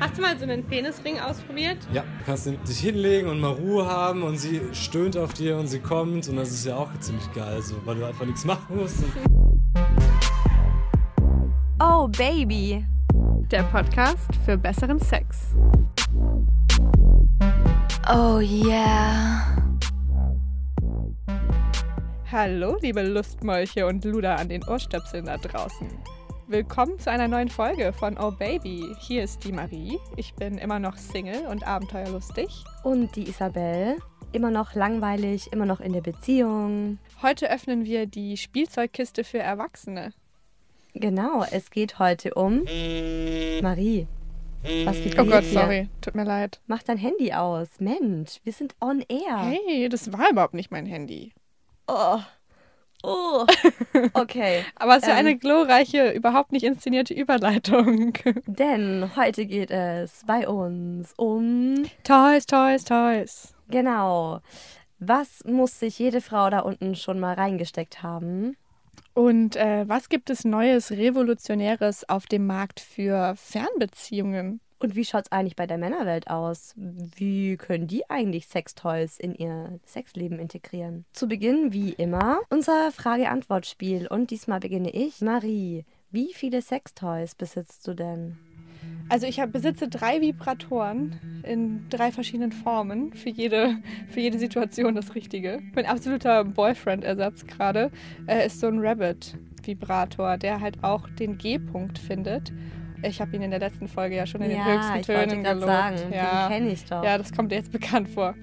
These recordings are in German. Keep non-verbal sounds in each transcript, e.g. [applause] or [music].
Hast du mal so einen Penisring ausprobiert? Ja, du kannst dich hinlegen und mal Ruhe haben und sie stöhnt auf dir und sie kommt und das ist ja auch ziemlich geil, so, weil du einfach nichts machen musst. Oh Baby, der Podcast für besseren Sex. Oh yeah. Hallo, liebe Lustmolche und Luder an den Ohrstöpseln da draußen. Willkommen zu einer neuen Folge von Oh Baby. Hier ist die Marie. Ich bin immer noch Single und abenteuerlustig. Und die Isabel. Immer noch langweilig, immer noch in der Beziehung. Heute öffnen wir die Spielzeugkiste für Erwachsene. Genau, es geht heute um Marie. Was vibriert Oh Gott, hier? sorry. Tut mir leid. Mach dein Handy aus. Mensch, wir sind on air. Hey, das war überhaupt nicht mein Handy. Oh. Oh, okay. [laughs] Aber es ist ja ähm, eine glorreiche, überhaupt nicht inszenierte Überleitung. [laughs] Denn heute geht es bei uns um Toys, Toys, Toys. Genau. Was muss sich jede Frau da unten schon mal reingesteckt haben? Und äh, was gibt es Neues, Revolutionäres auf dem Markt für Fernbeziehungen? Und wie schaut es eigentlich bei der Männerwelt aus? Wie können die eigentlich Sextoys in ihr Sexleben integrieren? Zu Beginn, wie immer, unser Frage-Antwort-Spiel. Und diesmal beginne ich. Marie, wie viele Sextoys besitzt du denn? Also ich hab, besitze drei Vibratoren in drei verschiedenen Formen. Für jede, für jede Situation das Richtige. Mein absoluter Boyfriend-Ersatz gerade äh, ist so ein Rabbit-Vibrator, der halt auch den G-Punkt findet ich habe ihn in der letzten Folge ja schon in ja, den höchsten Tönen gelobt. Sagen, ja, den kenne ich doch. Ja, das kommt dir jetzt bekannt vor.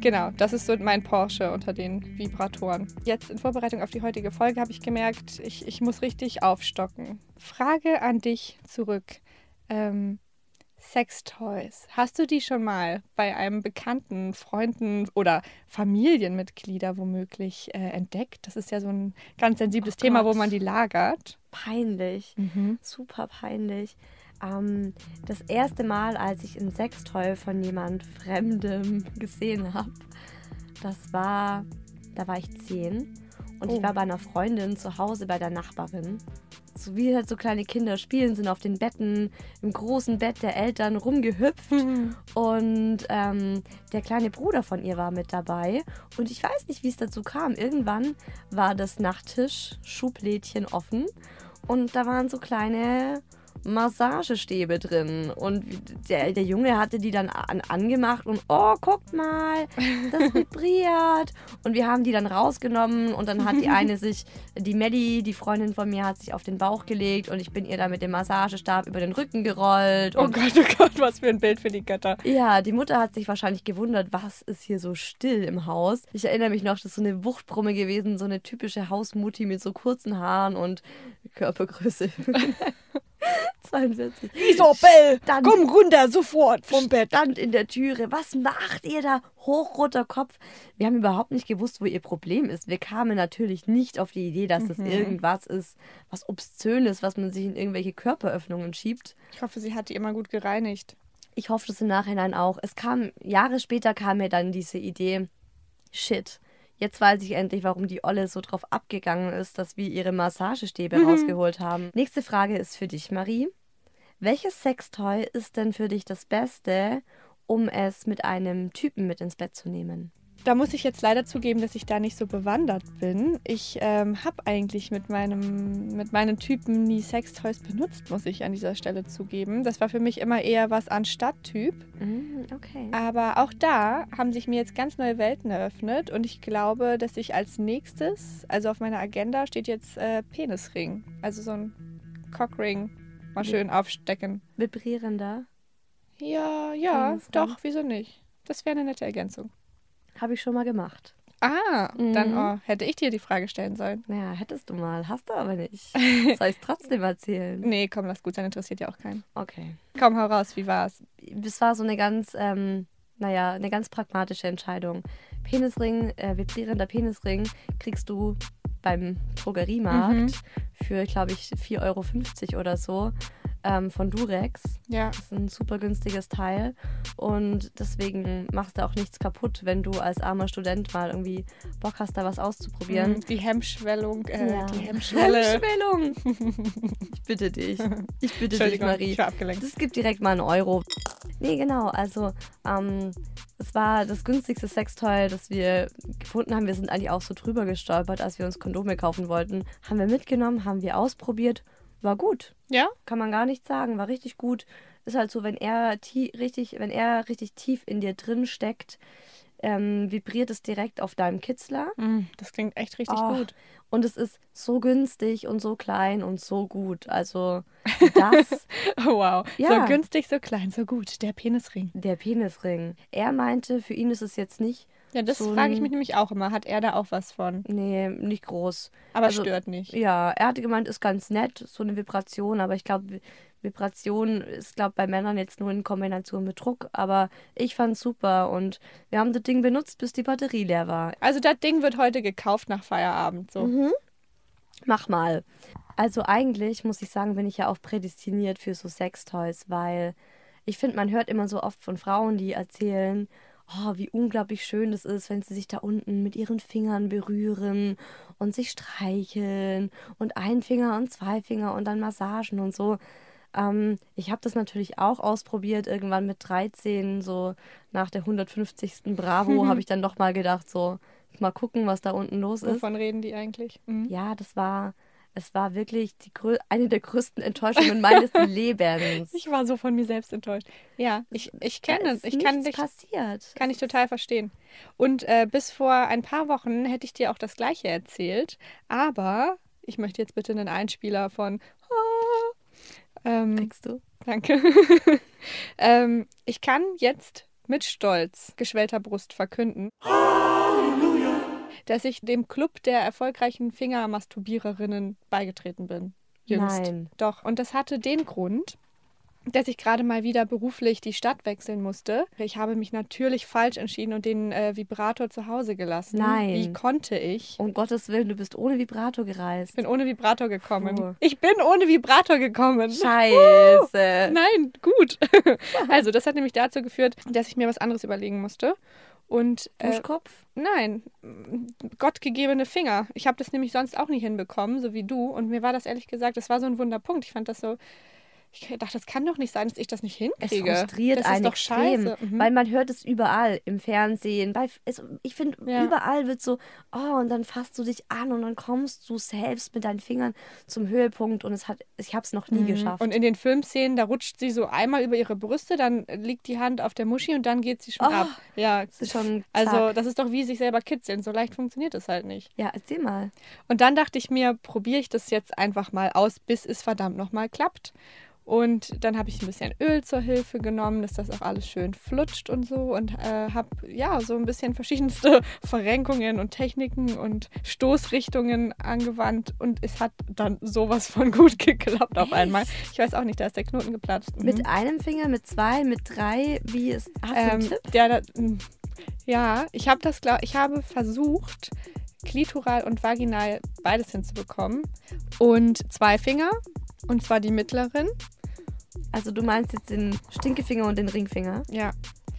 Genau, das ist so mein Porsche unter den Vibratoren. Jetzt in Vorbereitung auf die heutige Folge habe ich gemerkt, ich, ich muss richtig aufstocken. Frage an dich zurück. Ähm, Sextoys. Hast du die schon mal bei einem Bekannten, Freunden oder Familienmitglieder womöglich äh, entdeckt? Das ist ja so ein ganz sensibles oh Thema, wo man die lagert. Peinlich. Mhm. Super peinlich. Ähm, das erste Mal, als ich ein Sextoy von jemand Fremdem gesehen habe, das war, da war ich zehn und oh. ich war bei einer Freundin zu Hause bei der Nachbarin so wie halt so kleine Kinder spielen, sind auf den Betten, im großen Bett der Eltern rumgehüpft. Mhm. Und ähm, der kleine Bruder von ihr war mit dabei. Und ich weiß nicht, wie es dazu kam. Irgendwann war das Nachttisch-Schublädchen offen. Und da waren so kleine Massagestäbe drin. Und der, der Junge hatte die dann an, angemacht und oh, guckt mal, das [laughs] vibriert. Und wir haben die dann rausgenommen und dann hat die [laughs] eine sich, die Melly, die Freundin von mir, hat sich auf den Bauch gelegt und ich bin ihr da mit dem Massagestab über den Rücken gerollt. Oh Gott, oh Gott, was für ein Bild für die Götter. Ja, die Mutter hat sich wahrscheinlich gewundert, was ist hier so still im Haus. Ich erinnere mich noch, das ist so eine Wuchtbrumme gewesen, so eine typische Hausmutti mit so kurzen Haaren und Körpergröße. [laughs] [laughs] 42. Isabel, dann, komm runter sofort vom Bett. Stand in der Türe. Was macht ihr da? Hochroter Kopf. Wir haben überhaupt nicht gewusst, wo ihr Problem ist. Wir kamen natürlich nicht auf die Idee, dass das mhm. irgendwas ist, was obszönes, was man sich in irgendwelche Körperöffnungen schiebt. Ich hoffe, sie hat die immer gut gereinigt. Ich hoffe das im Nachhinein auch. Es kam, Jahre später kam mir dann diese Idee, shit, Jetzt weiß ich endlich, warum die Olle so drauf abgegangen ist, dass wir ihre Massagestäbe mhm. rausgeholt haben. Nächste Frage ist für dich, Marie. Welches Sextoy ist denn für dich das Beste, um es mit einem Typen mit ins Bett zu nehmen? Da muss ich jetzt leider zugeben, dass ich da nicht so bewandert bin. Ich ähm, habe eigentlich mit, meinem, mit meinen Typen nie Sextoys benutzt, muss ich an dieser Stelle zugeben. Das war für mich immer eher was an Stadttyp. Mm, okay. Aber auch da haben sich mir jetzt ganz neue Welten eröffnet und ich glaube, dass ich als nächstes, also auf meiner Agenda steht jetzt äh, Penisring. Also so ein Cockring mal schön aufstecken. Vibrierender? Ja, ja, doch, wieso nicht? Das wäre eine nette Ergänzung. Habe ich schon mal gemacht. Ah, mhm. dann oh, hätte ich dir die Frage stellen sollen. Ja, hättest du mal. Hast du aber nicht. [laughs] Soll ich es trotzdem erzählen? Nee, komm, lass gut sein. Interessiert ja auch keinen. Okay. Komm, hau raus. Wie war's? Es war so eine ganz, ähm, naja, eine ganz pragmatische Entscheidung. Penisring, äh, vibrierender Penisring kriegst du beim Drogeriemarkt mhm. für, glaube ich, 4,50 Euro oder so ähm, von Durex. Ja. Das ist ein super günstiges Teil. Und deswegen machst du auch nichts kaputt, wenn du als armer Student mal irgendwie Bock hast, da was auszuprobieren. Mhm, die Hemmschwellung, äh, ja. die Hemmschwelle. Hemmschwellung! [laughs] ich bitte dich. Ich bitte dich, Marie. Ich war abgelenkt. Das gibt direkt mal einen Euro. Nee, genau. Also, ähm, es war das günstigste Sextoy, das wir gefunden haben. Wir sind eigentlich auch so drüber gestolpert, als wir uns Kondome kaufen wollten. Haben wir mitgenommen, haben wir ausprobiert. War gut. Ja? Kann man gar nicht sagen. War richtig gut. Ist halt so, wenn er richtig, wenn er richtig tief in dir drin steckt, ähm, vibriert es direkt auf deinem Kitzler. Mm, das klingt echt richtig Oh, gut. Und es ist so günstig und so klein und so gut. Also das, Oh, [laughs] wow. Ja. So günstig, so klein, so gut. Der Penisring. der Penisring. Er meinte, für ihn ist es jetzt nicht, Ja, das So frage ich mich nämlich auch immer. Hat er da auch was von? nee, nicht groß. Aber Also, stört nicht. Ja, er hatte gemeint, ist ganz nett, so eine Vibration, aber ich glaube, Vibration ist, glaube bei Männern jetzt nur in Kombination mit Druck. Aber ich fand's super und wir haben das Ding benutzt, bis die Batterie leer war. Also das Ding wird heute gekauft nach Feierabend. So. Mhm. Mach mal. Also eigentlich muss ich sagen, bin ich ja auch prädestiniert für so Sextoys, weil ich finde, man hört immer so oft von Frauen, die erzählen, oh, wie unglaublich schön das ist, wenn sie sich da unten mit ihren Fingern berühren und sich streicheln und ein Finger und zwei Finger und dann Massagen und so. Ähm, ich habe das natürlich auch ausprobiert, irgendwann mit 13, so nach der 150. Bravo, habe [laughs] ich dann doch mal gedacht, so mal gucken, was da unten los ist. Wovon reden die eigentlich? Mhm. Ja, das war, es war wirklich die, eine der größten Enttäuschungen meines [laughs] Lebens. Ich war so von mir selbst enttäuscht. Ja, ich, ich kenne es. Ich kann dich, passiert. kann ich total verstehen. Und äh, bis vor ein paar Wochen hätte ich dir auch das Gleiche erzählt. Aber ich möchte jetzt bitte einen Einspieler von. Ähm, Kriegst du? Danke. [laughs] ähm, ich kann jetzt mit Stolz geschwellter Brust verkünden, dass ich dem Club der erfolgreichen Fingermasturbiererinnen beigetreten bin. Jüngst. Nein. Doch. Und das hatte den Grund, dass ich gerade mal wieder beruflich die Stadt wechseln musste. Ich habe mich natürlich falsch entschieden und den äh, Vibrator zu Hause gelassen. Nein. Wie konnte ich? Um Gottes Willen, du bist ohne Vibrator Ich gereist. bin ohne Vibrator gekommen. Puh. Ich bin ohne Vibrator gekommen. Scheiße. Nein, gut. [laughs] Also, das hat nämlich dazu geführt, dass ich mir was anderes überlegen musste. Und äh, Duschkopf? nein, gottgegebene Finger. Ich habe das nämlich sonst auch nie hinbekommen, so wie du. Und mir war das ehrlich gesagt, das war so ein Wunderpunkt. Ich fand das so, ich dachte, das kann doch nicht sein, dass ich das nicht Es hinkriege. frustriert das einen ist doch extrem, scheiße. Mhm. weil man hört es überall im Fernsehen. Bei, es, ich finde, Ja. überall wird so, oh, und dann fasst du dich an und dann kommst du selbst mit deinen Fingern zum Höhepunkt und es hat, ich habe es noch nie geschafft. Mhm. Und in den Filmszenen, da rutscht sie so einmal über ihre Brüste, dann liegt die Hand auf der Muschi und dann geht sie schon Oh, ab. Ja, das ist schon also zack. das ist doch wie sich selber kitzeln. So leicht funktioniert das halt nicht. ja, erzähl mal. Und dann dachte ich mir, probiere ich das jetzt einfach mal aus, bis es verdammt nochmal klappt. Und dann habe ich ein bisschen Öl zur Hilfe genommen, dass das auch alles schön flutscht und so. Und äh, habe ja so ein bisschen verschiedenste [laughs] Verrenkungen und Techniken und Stoßrichtungen angewandt. Und es hat dann sowas von gut [laughs] geklappt auf einmal. Ich weiß auch nicht, da ist der Knoten geplatzt. Mhm. Mit einem Finger, mit zwei, mit drei, wie ist, Ähm, der, da- m, ja, ich habe das, glaub, ich habe versucht, klitoral und vaginal beides hinzubekommen. Und zwei Finger, und zwar die mittleren. Also du meinst jetzt den Stinkefinger und den Ringfinger? Ja,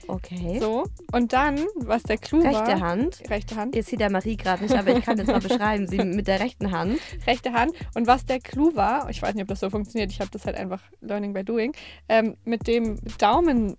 Okay. so. Und dann, was der Clou war. Rechte Hand. Rechte Hand. Ihr seht der Marie gerade nicht, aber ich kann jetzt mal [laughs] beschreiben. Sie mit der rechten Hand. Rechte Hand. Und was der Clou war, ich weiß nicht, ob das so funktioniert, ich habe das halt einfach Learning by Doing, ähm, mit dem Daumen.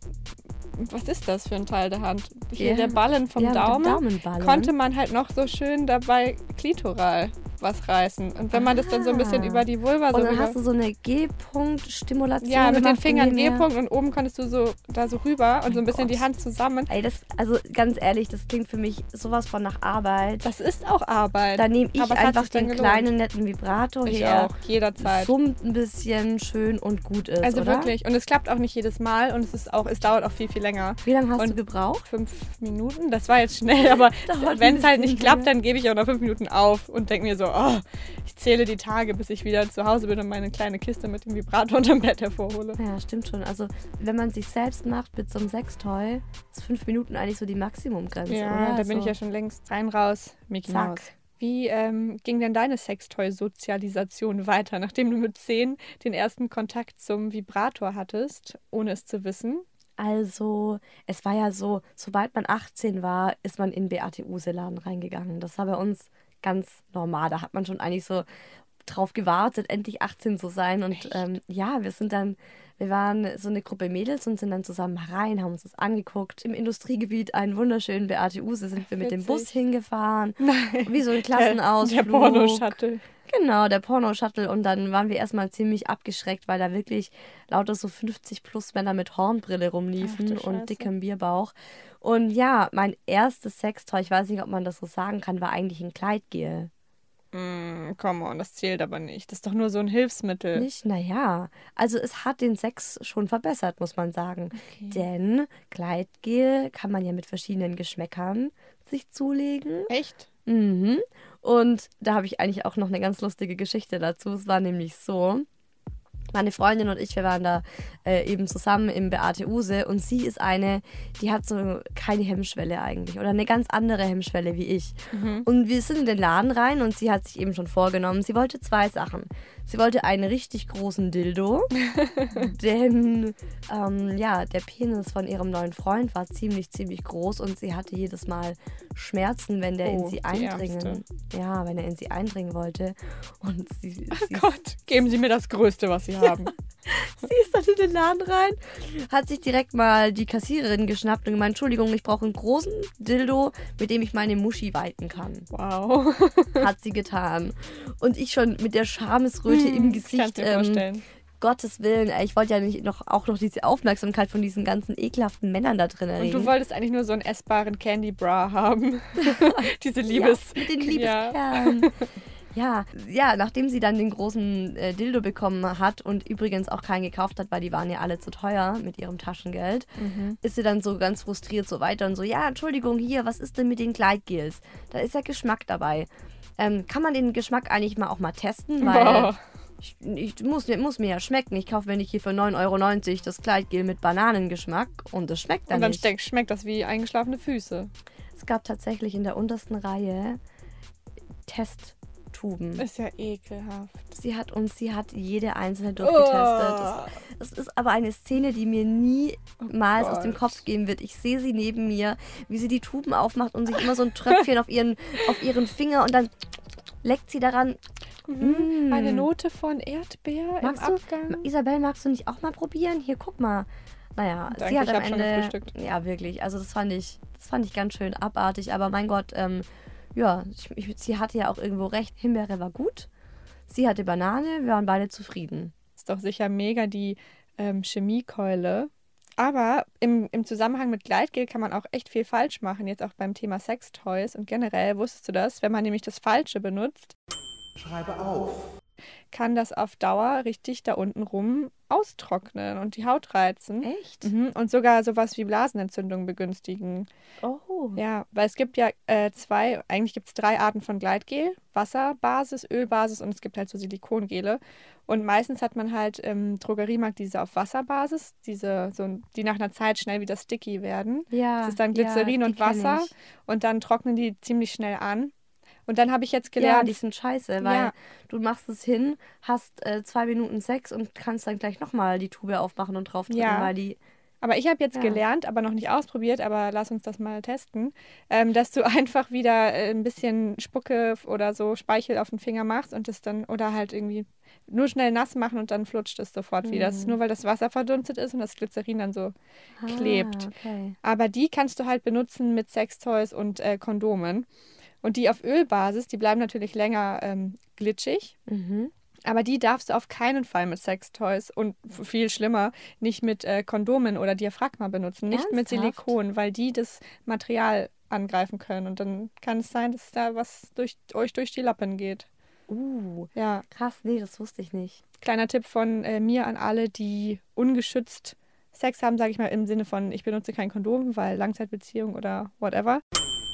Was ist das für ein Teil der Hand? Hier Ja. der Ballen vom ja, Daumen. Daumenballen. konnte man halt noch so schön dabei klitoral was reißen. Und wenn man das dann so ein bisschen Ah. über die Vulva so Und dann hast du so eine G-Punkt-Stimulation ja, mit den Fingern G-Punkt und oben konntest du so da so rüber und so ein bisschen Gott. die Hand zusammen. Ey, das, also ganz ehrlich, das klingt für mich sowas von nach Arbeit. Das ist auch Arbeit. Da nehme ich Aber einfach den kleinen, netten Vibrator ich her. auch, jederzeit. Summt ein bisschen schön und gut ist, Also oder? wirklich. Und es klappt auch nicht jedes Mal und es ist auch, es dauert auch viel, viel länger. Wie lange hast Und- du gebraucht? Fünf Minuten? Das war jetzt schnell, [laughs] aber wenn es halt nicht klappt, dann gebe ich auch nach fünf Minuten auf und denke mir so, oh, ich zähle die Tage, bis ich wieder zu Hause bin und meine kleine Kiste mit dem Vibrator unterm Bett hervorhole. Ja, stimmt schon. Also, wenn man sich selbst macht mit so einem Sextoy, ist fünf Minuten eigentlich so die Maximumgrenze, Ja, oder? da bin Also, ich ja schon längst rein raus. Mickey Zack. Mouse. Wie ähm, ging denn deine Sextoy-Sozialisation weiter, nachdem du mit zehn den ersten Kontakt zum Vibrator hattest, ohne es zu wissen? Also, es war ja so, sobald man 18 war, ist man in BAT-Use-Laden reingegangen. Das war bei uns ganz normal. Da hat man schon eigentlich so drauf gewartet, endlich 18 zu sein. Und ähm, ja, wir sind dann, wir waren so eine Gruppe Mädels und sind dann zusammen rein, haben uns das angeguckt. Im Industriegebiet einen wunderschönen Beate Use sind wir mit dem Bus hingefahren. Nein. Wie so ein Der, Klassenausflug. der Porno-Shuttle. Genau, der Porno-Shuttle. Und dann waren wir erstmal ziemlich abgeschreckt, weil da wirklich lauter so 50 plus Männer mit Hornbrille Ach rumliefen Scheiße. und dickem Bierbauch. Und ja, mein erstes Sextoy, ich weiß nicht, ob man das so sagen kann, war eigentlich ein Kleidgel. Mm, come on, das zählt aber nicht. Das ist doch nur so ein Hilfsmittel. Nicht? Naja. Also es hat den Sex schon verbessert, muss man sagen. Denn Kleidgel kann man ja mit verschiedenen Geschmäckern sich zulegen. Echt? Mhm. Und da habe ich eigentlich auch noch eine ganz lustige Geschichte dazu. Es war nämlich so, meine Freundin und ich, wir waren da äh, eben zusammen im Beate Use und sie ist eine, die hat so keine Hemmschwelle eigentlich oder eine ganz andere Hemmschwelle wie ich. Und wir sind in den Laden rein und sie hat sich eben schon vorgenommen, sie wollte zwei Sachen. Sie wollte einen richtig großen Dildo, [laughs] denn ähm, ja, der Penis von ihrem neuen Freund war ziemlich, ziemlich groß und sie hatte jedes Mal Schmerzen, wenn der Oh, in sie eindringen, ja, wenn er in sie eindringen wollte. Und sie, sie, Gott, geben Sie mir das Größte, was Sie haben. [laughs] sie ist dann in den Laden rein, hat sich direkt mal die Kassiererin geschnappt und gemeint, Entschuldigung, ich brauche einen großen Dildo, mit dem ich meine Muschi weiten kann. Wow. [laughs] Hat sie getan. Und ich schon mit der Schamesröte im Kannst Gesicht. dir Ähm, vorstellen. Gottes Willen, ey, ich wollte ja nicht noch, auch noch diese Aufmerksamkeit von diesen ganzen ekelhaften Männern da drin Und erregen. du wolltest eigentlich nur so einen essbaren Candy Bra haben. [laughs] Diese Liebes... ja, mit den Ja. Ja, ja, nachdem sie dann den großen äh, Dildo bekommen hat und übrigens auch keinen gekauft hat, weil die waren ja alle zu teuer mit ihrem Taschengeld, Mhm. ist sie dann so ganz frustriert so weiter und so, ja, Entschuldigung, hier, was ist denn mit den Gleitgels? Da ist ja Geschmack dabei. Ähm, kann man den Geschmack eigentlich mal auch mal testen? Weil ich, ich muss, muss mir ja schmecken. Ich kaufe mir nicht hier für 9,90 Euro das Kleidgel mit Bananengeschmack und es schmeckt dann, Und dann nicht. schmeckt das wie eingeschlafene Füße. Es gab tatsächlich in der untersten Reihe Testtuben. Ist ja ekelhaft. Sie hat uns, sie hat jede einzelne durchgetestet. Oh. Es es ist aber eine Szene, die mir niemals aus dem. Kopf gehen wird. Ich sehe sie neben mir, wie sie die Tuben aufmacht und sich immer so ein Tröpfchen auf ihren, auf ihren Finger und dann leckt sie daran. Mhm. Mm. Eine Note von Erdbeer Magst im du, Abgang. Isabel, magst du nicht auch mal probieren? Hier, guck mal. Naja, Danke, sie hat ich am Ende. Ja, wirklich. Also das fand ich, das fand ich ganz schön abartig. Aber mein Gott, ähm, ja, ich, ich, sie hatte ja auch irgendwo recht. Himbeere war gut. Sie hatte Banane, wir waren beide zufrieden. ist doch sicher mega die ähm, Chemiekeule. Aber im, im Zusammenhang mit Gleitgel kann man auch echt viel falsch machen, jetzt auch beim Thema Sextoys. Und generell wusstest du das, wenn man nämlich das Falsche benutzt, Schreibe auf. Kann das auf Dauer richtig da unten rum austrocknen und die Haut reizen. Echt? Mhm. Und sogar sowas wie Blasenentzündung begünstigen. Oh. Ja, weil es gibt ja äh, zwei, eigentlich gibt es drei Arten von Gleitgel. Wasserbasis, Ölbasis und es gibt halt so Silikongele. Und meistens hat man halt im Drogeriemarkt diese auf Wasserbasis, diese, so, die nach einer Zeit schnell wieder sticky werden. Ja. Das ist dann ja, Glycerin die und Wasser und dann trocknen die ziemlich schnell an. Und dann habe ich jetzt Ja, gelernt, die sind scheiße, weil Ja. du machst es hin, hast äh, zwei Minuten Sex und kannst dann gleich nochmal die Tube aufmachen und draufdrücken, Ja. weil die. Aber ich habe jetzt Ja. gelernt, aber noch nicht ausprobiert, aber lass uns das mal testen, ähm, dass du [laughs] einfach wieder äh, ein bisschen Spucke oder so Speichel auf den Finger machst und das dann, oder halt irgendwie nur schnell nass machen und dann flutscht es sofort wieder. Das ist nur, weil das Wasser verdunstet ist und das Glycerin dann so klebt. Ah, okay. Aber die kannst du halt benutzen mit Sextoys und äh, Kondomen. Und die auf Ölbasis, die bleiben natürlich länger ähm, glitschig. Mhm. Aber die darfst du auf keinen Fall mit Sextoys und viel schlimmer nicht mit äh, Kondomen oder Diaphragma benutzen, nicht mit Ernsthaft? Silikon, weil die das Material angreifen können und dann kann es sein, dass da was durch euch durch die Lappen geht. Uh, Ja, krass, nee, das wusste ich nicht. kleiner Tipp von äh, mir an alle, die ungeschützt Sex haben, sage ich mal im Sinne von ich benutze kein Kondom, weil Langzeitbeziehung oder whatever.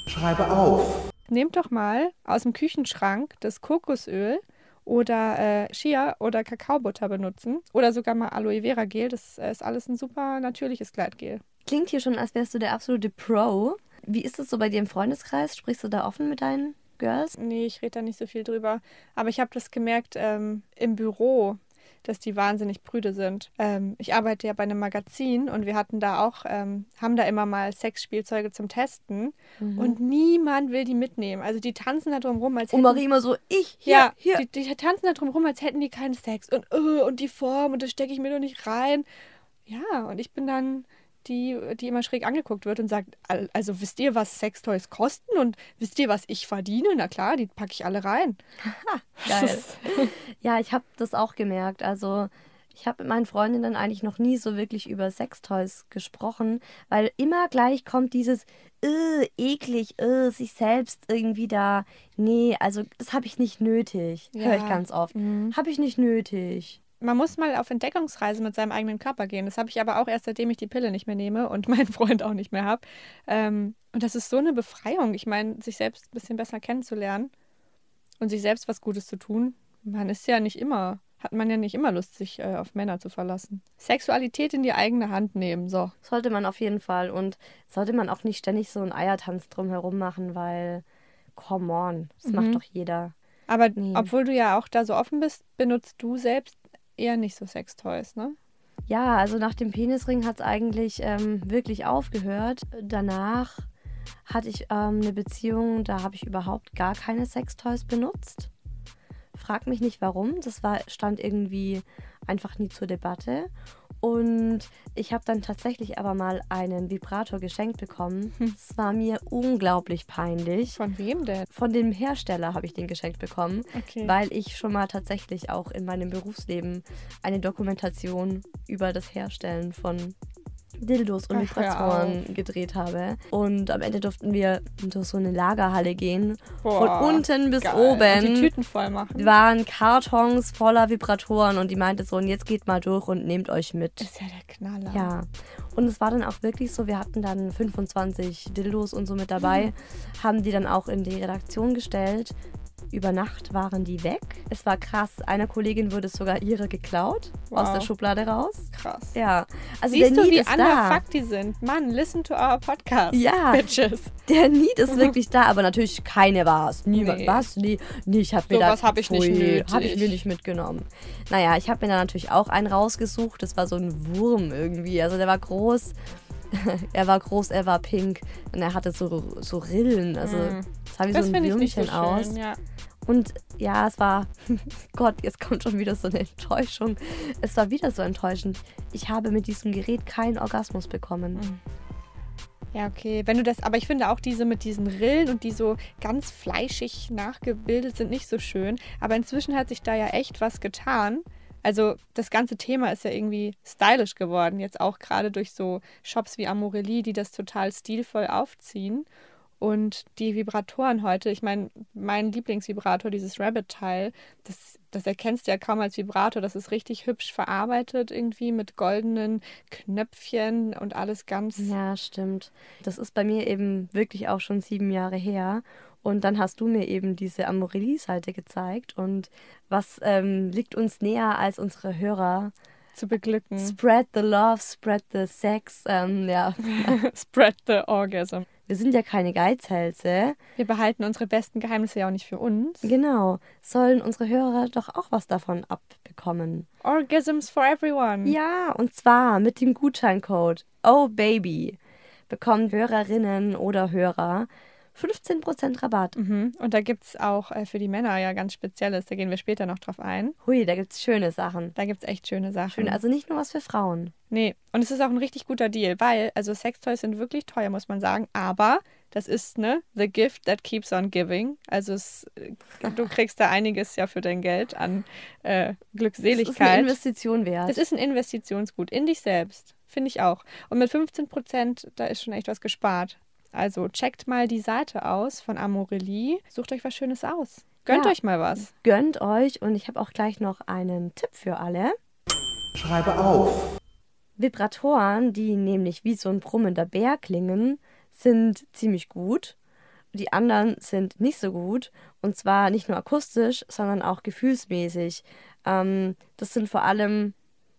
Schreibe auf. Nehmt doch mal aus dem Küchenschrank das Kokosöl oder äh, Chia oder Kakaobutter benutzen oder sogar mal Aloe Vera Gel. Das äh, ist alles ein super natürliches Gleitgel. Klingt hier schon, als wärst du der absolute Pro. Wie ist es so bei dir im Freundeskreis? Sprichst du da offen mit deinen Girls? Nee, ich rede da nicht so viel drüber. Aber ich habe das gemerkt ähm, im Büro. Dass die wahnsinnig prüde sind. Ähm, ich arbeite ja bei einem Magazin und wir hatten da auch, ähm, haben da immer mal Sexspielzeuge zum Testen und niemand will die mitnehmen. Also die tanzen da drum rum, als Und hätten Marie immer so, ich, hier, ja, hier. Die, die tanzen da drum rum, als hätten die keinen Sex. Und, äh, und die Form, und das stecke ich mir doch nicht rein. Ja, und ich bin dann die, die immer schräg angeguckt wird und sagt, "Al- also wisst ihr, was Sextoys kosten? Und wisst ihr, was ich verdiene? Na klar, die packe ich alle rein. [laughs] Geil. [laughs] ja, ich habe das auch gemerkt. Also ich habe mit meinen Freundinnen eigentlich noch nie so wirklich über Sextoys gesprochen, weil immer gleich kommt dieses äh, eklig, äh, sich selbst irgendwie da. Nee, also das habe ich nicht nötig. Höre ich Ja. ganz oft. Mhm. Habe ich nicht nötig. Man muss mal auf Entdeckungsreise mit seinem eigenen Körper gehen. Das habe ich aber auch erst, seitdem ich die Pille nicht mehr nehme und [laughs] meinen Freund auch nicht mehr habe. Ähm, und das ist so eine Befreiung. Ich meine, sich selbst ein bisschen besser kennenzulernen und sich selbst was Gutes zu tun. Man ist ja nicht immer, hat man ja nicht immer Lust, sich äh, auf Männer zu verlassen. Sexualität in die eigene Hand nehmen, so. Sollte man auf jeden Fall. Und sollte man auch nicht ständig so einen Eiertanz drumherum machen, weil, come on, das Mhm. macht doch jeder. Aber Nee. obwohl du ja auch da so offen bist, benutzt du selbst eher nicht so Sextoys, ne? Ja, also nach dem Penisring hat es eigentlich ähm, wirklich aufgehört. Danach hatte ich ähm, eine Beziehung, da habe ich überhaupt gar keine Sextoys benutzt. Frag mich nicht warum, das war, stand irgendwie einfach nie zur Debatte. Und ich habe dann tatsächlich aber mal einen Vibrator geschenkt bekommen. Es war mir unglaublich peinlich. Von wem denn? Von dem Hersteller habe ich den geschenkt bekommen, Okay. weil ich schon mal tatsächlich auch in meinem Berufsleben eine Dokumentation über das Herstellen von Dildos und Ach, Vibratoren gedreht habe. Und am Ende durften wir durch so eine Lagerhalle gehen. Boah, Von unten bis geil. Und die oben Tüten voll machen. waren Kartons voller Vibratoren und die meinte so, und jetzt geht mal durch und nehmt euch mit. ist ja der Knaller. Ja, und es war dann auch wirklich so, wir hatten dann 25 Dildos und so mit dabei, Mhm. haben die dann auch in die Redaktion gestellt. Über Nacht waren die weg. Es war krass. Einer Kollegin wurde sogar ihre geklaut aus Wow. der Schublade raus. Krass. Ja, also Siehst der du, Need wie ist da. underfucked die sind? Mann, listen to our podcast. Ja. Bitches. [laughs] Der Need ist [laughs] wirklich da, aber natürlich keine war es. Niemand. Nee. Was? Nee, nee ich habe mir Sowas da. hab ich nicht nötig. Habe ich mir nicht mitgenommen. Naja, ich habe mir dann natürlich auch einen rausgesucht. Das war so ein Wurm irgendwie. Also der war groß. [laughs] er war groß, er war pink. Und er hatte so, so Rillen. Also Mm. es sah wie Das so ein finde ich nicht so Würmchen schön. aus. Ja. Und ja, es war, [laughs] Gott, jetzt kommt schon wieder so eine Enttäuschung. Es war wieder so enttäuschend. Ich habe mit diesem Gerät keinen Orgasmus bekommen. Mhm. Ja, okay. Wenn du das, aber ich finde auch diese mit diesen Rillen und die so ganz fleischig nachgebildet sind nicht so schön. Aber inzwischen hat sich da ja echt was getan. Also das ganze Thema ist ja irgendwie stylisch geworden. Jetzt auch gerade durch so Shops wie Amorelie, die das total stilvoll aufziehen. Und die Vibratoren heute, ich meine, mein Lieblingsvibrator, dieses Rabbit-Teil, das, das erkennst du ja kaum als Vibrator. Das ist richtig hübsch verarbeitet irgendwie mit goldenen Knöpfchen und alles ganz Ja, stimmt. Das ist bei mir eben wirklich auch schon sieben Jahre her. Und dann hast du mir eben diese Amorelie-Seite gezeigt. Und was ähm, liegt uns näher als unsere Hörer? zu beglücken. Spread the love, spread the sex. Ähm, ja, [laughs] Spread the orgasm. Wir sind ja keine Geizhälse. Wir behalten unsere besten Geheimnisse ja auch nicht für uns. Genau. Sollen unsere Hörer doch auch was davon abbekommen? Orgasms for everyone. Ja, und zwar mit dem Gutscheincode Oh Baby bekommen Hörerinnen oder Hörer 15% Rabatt. Mhm. Und da gibt es auch äh, für die Männer ja ganz Spezielles. Da gehen wir später noch drauf ein. Hui, da gibt's schöne Sachen. Da gibt es echt schöne Sachen. Schön, also nicht nur was für Frauen. Nee, und es ist auch ein richtig guter Deal, weil, also Sextoys sind wirklich teuer, muss man sagen, aber das ist, ne, the gift that keeps on giving. Also es, äh, du kriegst da einiges ja für dein Geld an äh, Das ist eine Glückseligkeit. Investition wert. Das ist ein Investitionsgut in dich selbst, finde ich auch. Und mit 15 Prozent, da ist schon echt was gespart. Also checkt mal die Seite aus von Amorelie. Sucht euch was Schönes aus. Gönnt Ja. euch mal was. Gönnt euch und ich habe auch gleich noch einen Tipp für alle. Schreibe auf. Vibratoren, die nämlich wie so ein brummender Bär klingen, sind ziemlich gut. Die anderen sind nicht so gut. Und zwar nicht nur akustisch, sondern auch gefühlsmäßig. Ähm, das sind vor allem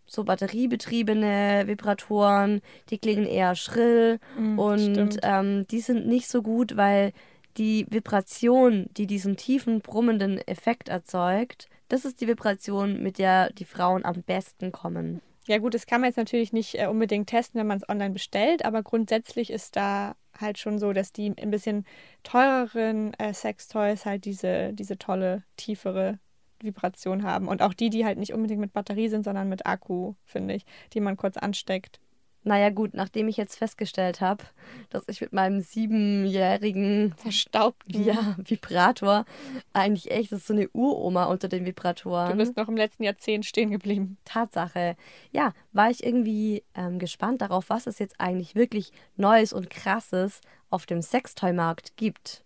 so batteriebetriebene Vibratoren, die klingen eher schrill und stimmt. ähm, die sind nicht so gut, weil die Vibration, die diesen tiefen brummenden Effekt erzeugt, das ist die Vibration, mit der die Frauen am besten kommen. Ja gut, das kann man jetzt natürlich nicht äh, unbedingt testen, wenn man es online bestellt, aber grundsätzlich ist da halt schon so, dass die ein bisschen teureren äh, Sextoys halt diese, diese tolle, tiefere Vibration haben. Und auch die, die halt nicht unbedingt mit Batterie sind, sondern mit Akku, finde ich, die man kurz ansteckt. Naja gut, nachdem ich jetzt festgestellt habe, dass ich mit meinem siebenjährigen Verstaubten. ja, Vibrator eigentlich echt, das ist so eine Uroma unter den Vibratoren. Du bist noch im letzten Jahrzehnt stehen geblieben. Tatsache. Ja, war ich irgendwie ähm, gespannt darauf, was es jetzt eigentlich wirklich Neues und Krasses auf dem Sextoy-Markt gibt.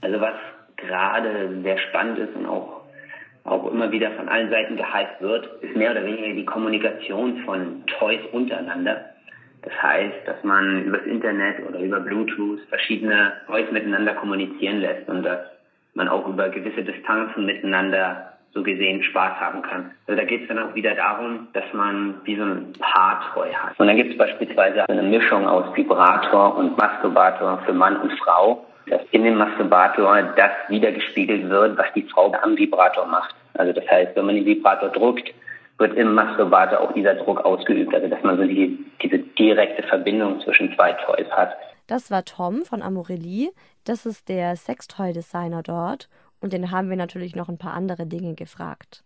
Also was gerade sehr spannend ist und auch auch immer wieder von allen Seiten gehypt wird, ist mehr oder weniger die Kommunikation von Toys untereinander. Das heißt, dass man übers Internet oder über Bluetooth verschiedene Toys miteinander kommunizieren lässt und dass man auch über gewisse Distanzen miteinander so gesehen Spaß haben kann. Also da geht es dann auch wieder darum, dass man wie so ein Paartreu hat. Und dann gibt es beispielsweise eine Mischung aus Vibrator und Masturbator für Mann und Frau dass in dem Masturbator das wiedergespiegelt wird, was die Frau am Vibrator macht. Also das heißt, wenn man den Vibrator drückt, wird im Masturbator auch dieser Druck ausgeübt. Also dass man so die, diese direkte Verbindung zwischen zwei Toys hat. Das war Tom von Amorelie. Das ist der Sextoy-Designer dort. Und den haben wir natürlich noch ein paar andere Dinge gefragt.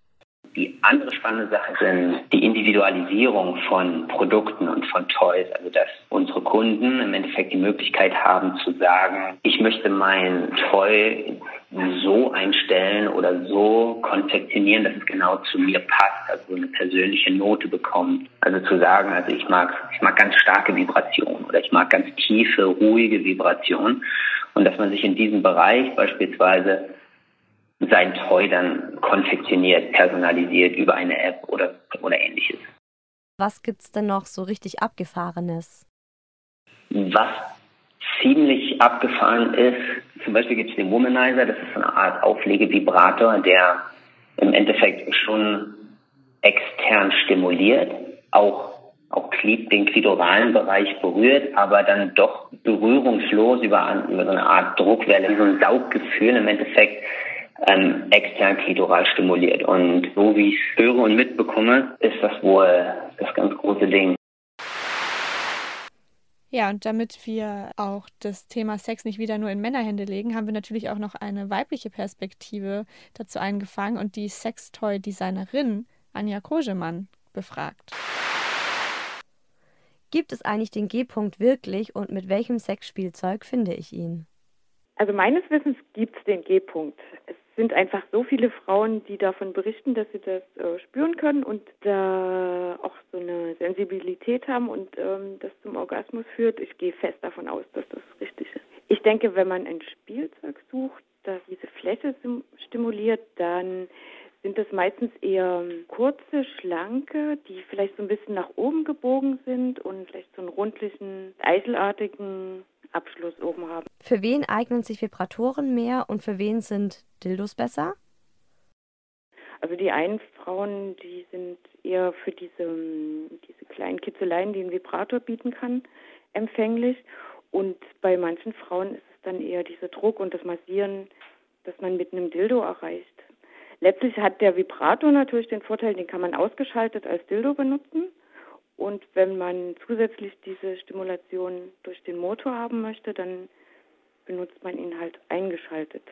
Die andere spannende Sache sind die Individualisierung von Produkten und von Toys. Also dass unsere Kunden im Endeffekt die Möglichkeit haben zu sagen, ich möchte mein Toy so einstellen oder so konfektionieren, dass es genau zu mir passt, also eine persönliche Note bekommt. Also zu sagen, also ich mag, ich mag ganz starke Vibrationen oder ich mag ganz tiefe, ruhige Vibrationen. Und dass man sich in diesem Bereich beispielsweise sein Toy dann konfektioniert, personalisiert über eine App oder, oder ähnliches. Was gibt's denn noch so richtig Abgefahrenes? Was ziemlich abgefahren ist, zum Beispiel gibt es den Womanizer, das ist so eine Art Auflegevibrator, der im Endeffekt schon extern stimuliert, auch auch den klitoralen Bereich berührt, aber dann doch berührungslos über, über so eine Art Druckwelle, so ein Sauggefühl im Endeffekt ähm, extern klitoral stimuliert. Und so wie ich es höre und mitbekomme, ist das wohl das ganz große Ding. Ja, und damit wir auch das Thema Sex nicht wieder nur in Männerhände legen, haben wir natürlich auch noch eine weibliche Perspektive dazu eingefangen und die Sextoy-Designerin Anja Kogemann befragt. Gibt es eigentlich den G-Punkt wirklich und mit welchem Sexspielzeug finde ich ihn? Also meines Wissens gibt es den G-Punkt. Es sind einfach so viele Frauen, die davon berichten, dass sie das äh, spüren können und da auch so eine Sensibilität haben und ähm, das zum Orgasmus führt. Ich gehe fest davon aus, dass das richtig ist. Ich denke, wenn man ein Spielzeug sucht, das diese Fläche stimuliert, dann sind das meistens eher kurze, schlanke, die vielleicht so ein bisschen nach oben gebogen sind und vielleicht so einen rundlichen, eiselartigen Abschluss oben haben. Für wen eignen sich Vibratoren mehr und für wen sind Dildos besser? Also die einen Frauen, die sind eher für diese, diese kleinen Kitzeleien, die ein Vibrator bieten kann, empfänglich. Und bei manchen Frauen ist es dann eher dieser Druck und das Massieren, das man mit einem Dildo erreicht. Letztlich hat der Vibrator natürlich den Vorteil, den kann man ausgeschaltet als Dildo benutzen. Und wenn man zusätzlich diese Stimulation durch den Motor haben möchte, dann benutzt man ihn halt eingeschaltet.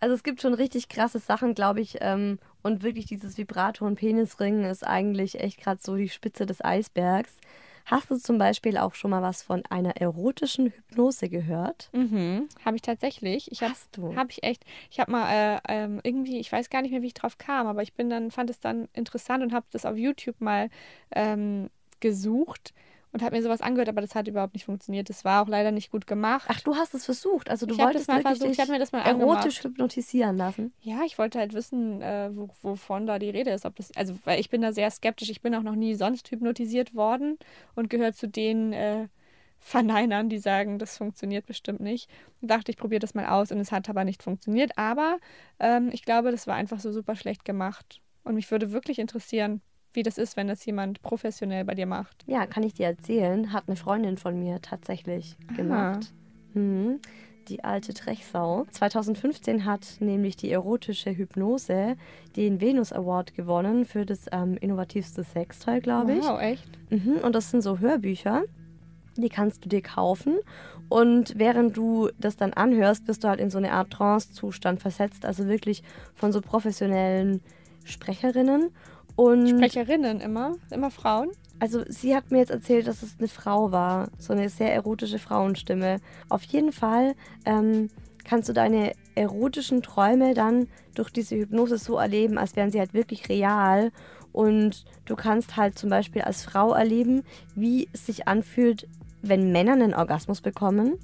Also es gibt schon richtig krasse Sachen, glaube ich. Ähm, und wirklich dieses Vibrator und Penisring ist eigentlich echt gerade so die Spitze des Eisbergs. Hast du zum Beispiel auch schon mal was von einer erotischen Hypnose gehört? Mhm, habe ich tatsächlich. Ich hab, Hast du? Habe ich echt. Ich habe mal äh, ähm, irgendwie, ich weiß gar nicht mehr, wie ich drauf kam, aber ich bin dann, fand es dann interessant und habe das auf YouTube mal ähm, gesucht und habe mir sowas angehört, aber das hat überhaupt nicht funktioniert. Das war auch leider nicht gut gemacht. Ach, du hast es versucht. Also du ich wolltest mal wirklich versucht, ich habe mir das mal erotisch angemacht. hypnotisieren lassen. Ja, ich wollte halt wissen, äh, wo, wovon da die Rede ist. Ob das, also, weil ich bin da sehr skeptisch. Ich bin auch noch nie sonst hypnotisiert worden und gehöre zu den äh, Verneinern, die sagen, das funktioniert bestimmt nicht. Und dachte, ich probiere das mal aus und es hat aber nicht funktioniert. Aber ähm, ich glaube, das war einfach so super schlecht gemacht. Und mich würde wirklich interessieren, wie das ist, wenn das jemand professionell bei dir macht. Ja, kann ich dir erzählen. Hat eine Freundin von mir tatsächlich gemacht. Mhm. die alte Trechsau. 2015 hat nämlich die erotische Hypnose den Venus Award gewonnen für das ähm, innovativste Sextoy, glaube ich. Wow, echt? Mhm, und das sind so Hörbücher. Die kannst du dir kaufen. Und während du das dann anhörst, bist du halt in so eine Art Trance-Zustand versetzt. Also wirklich von so professionellen Sprecherinnen. Und Sprecherinnen immer? Immer Frauen? also sie hat mir jetzt erzählt, dass es eine Frau war. So eine sehr erotische Frauenstimme. Auf jeden Fall ähm, kannst du deine erotischen Träume dann durch diese Hypnose so erleben, als wären sie halt wirklich real. Und du kannst halt zum Beispiel als Frau erleben, wie es sich anfühlt, wenn Männer einen Orgasmus bekommen.